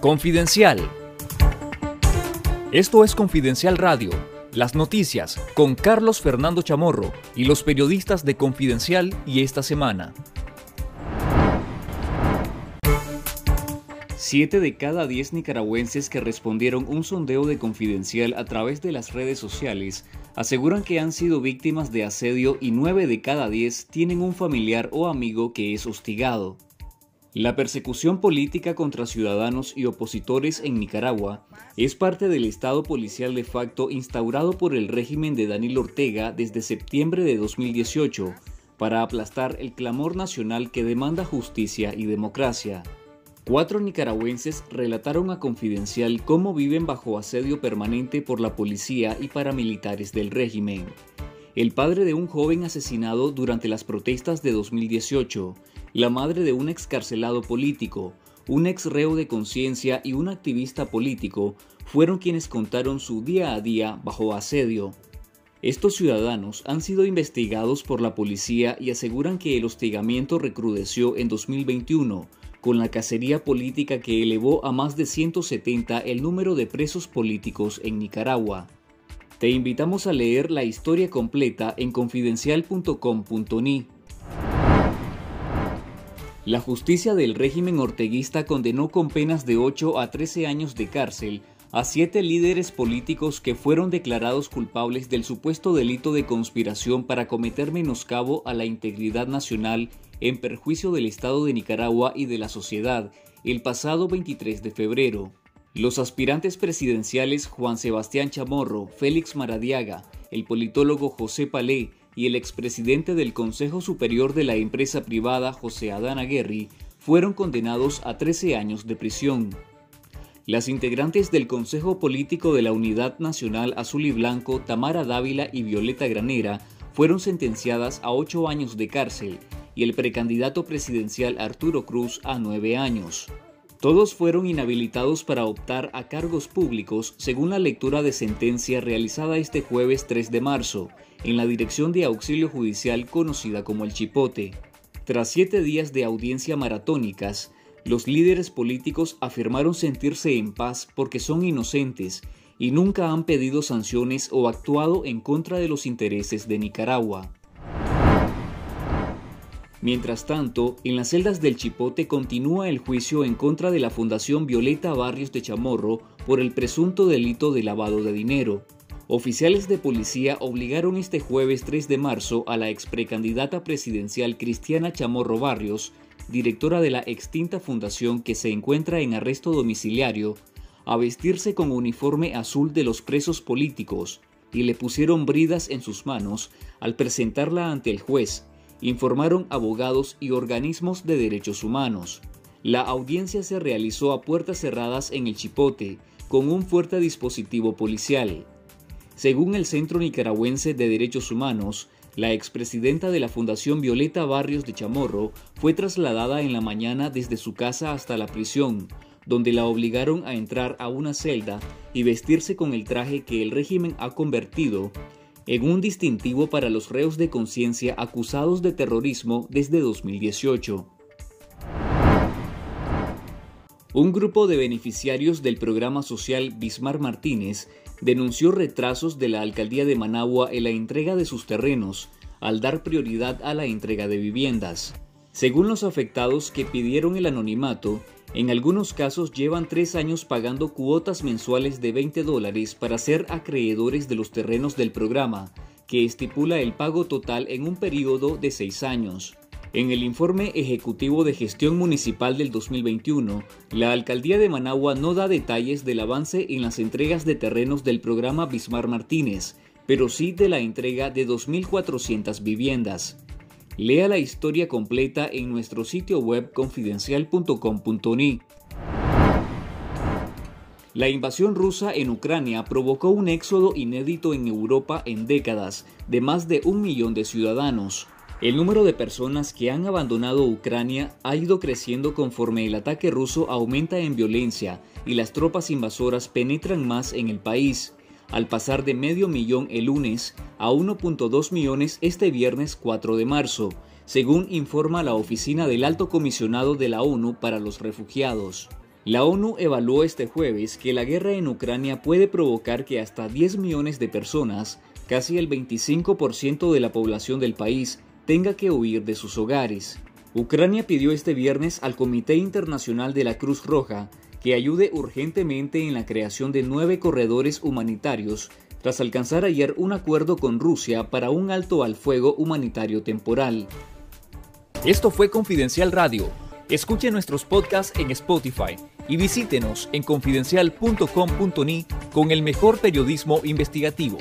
Confidencial. Esto es Confidencial Radio, las noticias con Carlos Fernando Chamorro y los periodistas de Confidencial y esta semana. Siete de cada diez nicaragüenses que respondieron un sondeo de Confidencial a través de las redes sociales aseguran que han sido víctimas de asedio y nueve de cada diez tienen un familiar o amigo que es hostigado. La persecución política contra ciudadanos y opositores en Nicaragua es parte del estado policial de facto instaurado por el régimen de Daniel Ortega desde septiembre de 2018 para aplastar el clamor nacional que demanda justicia y democracia. Cuatro nicaragüenses relataron a Confidencial cómo viven bajo asedio permanente por la policía y paramilitares del régimen. El padre de un joven asesinado durante las protestas de 2018, la madre de un excarcelado político, un ex reo de conciencia y un activista político fueron quienes contaron su día a día bajo asedio. Estos ciudadanos han sido investigados por la policía y aseguran que el hostigamiento recrudeció en 2021 con la cacería política que elevó a más de 170 el número de presos políticos en Nicaragua. Te invitamos a leer la historia completa en confidencial.com.ni. La justicia del régimen orteguista condenó con penas de 8 a 13 años de cárcel a siete líderes políticos que fueron declarados culpables del supuesto delito de conspiración para cometer menoscabo a la integridad nacional en perjuicio del Estado de Nicaragua y de la sociedad el pasado 23 de febrero. Los aspirantes presidenciales Juan Sebastián Chamorro, Félix Maradiaga, el politólogo José Palé y el expresidente del Consejo Superior de la empresa privada José Adán Aguerri fueron condenados a 13 años de prisión. Las integrantes del Consejo Político de la Unidad Nacional Azul y Blanco, Tamara Dávila y Violeta Granera, fueron sentenciadas a 8 años de cárcel y el precandidato presidencial Arturo Cruz a nueve años. Todos fueron inhabilitados para optar a cargos públicos según la lectura de sentencia realizada este jueves 3 de marzo en la Dirección de Auxilio Judicial conocida como el Chipote. Tras siete días de audiencia maratónicas, los líderes políticos afirmaron sentirse en paz porque son inocentes y nunca han pedido sanciones o actuado en contra de los intereses de Nicaragua. Mientras tanto, en las celdas del Chipote continúa el juicio en contra de la Fundación Violeta Barrios de Chamorro por el presunto delito de lavado de dinero. Oficiales de policía obligaron este jueves 3 de marzo a la ex precandidata presidencial Cristiana Chamorro Barrios, directora de la extinta fundación que se encuentra en arresto domiciliario, a vestirse con uniforme azul de los presos políticos y le pusieron bridas en sus manos al presentarla ante el juez, informaron abogados y organismos de derechos humanos. La audiencia se realizó a puertas cerradas en el Chipote, con un fuerte dispositivo policial. Según el Centro Nicaragüense de Derechos Humanos, la expresidenta de la Fundación Violeta Barrios de Chamorro fue trasladada en la mañana desde su casa hasta la prisión, donde la obligaron a entrar a una celda y vestirse con el traje que el régimen ha convertido en un distintivo para los reos de conciencia acusados de terrorismo desde 2018. Un grupo de beneficiarios del programa social Bismar Martínez denunció retrasos de la alcaldía de Managua en la entrega de sus terrenos, al dar prioridad a la entrega de viviendas. Según los afectados que pidieron el anonimato, en algunos casos llevan tres años pagando cuotas mensuales de 20 dólares para ser acreedores de los terrenos del programa, que estipula el pago total en un periodo de seis años. En el informe ejecutivo de gestión municipal del 2021, la alcaldía de Managua no da detalles del avance en las entregas de terrenos del programa Bismar Martínez, pero sí de la entrega de 2.400 viviendas. Lea la historia completa en nuestro sitio web confidencial.com.ni. La invasión rusa en Ucrania provocó un éxodo inédito en Europa en décadas de más de un millón de ciudadanos. El número de personas que han abandonado Ucrania ha ido creciendo conforme el ataque ruso aumenta en violencia y las tropas invasoras penetran más en el país al pasar de medio millón el lunes a 1.2 millones este viernes 4 de marzo, según informa la oficina del Alto Comisionado de la ONU para los Refugiados. La ONU evaluó este jueves que la guerra en Ucrania puede provocar que hasta 10 millones de personas, casi el 25% de la población del país, tenga que huir de sus hogares. Ucrania pidió este viernes al Comité Internacional de la Cruz Roja que ayude urgentemente en la creación de nueve corredores humanitarios tras alcanzar ayer un acuerdo con Rusia para un alto al fuego humanitario temporal. Esto fue Confidencial Radio. Escuche nuestros podcasts en Spotify y visítenos en confidencial.com.ni con el mejor periodismo investigativo.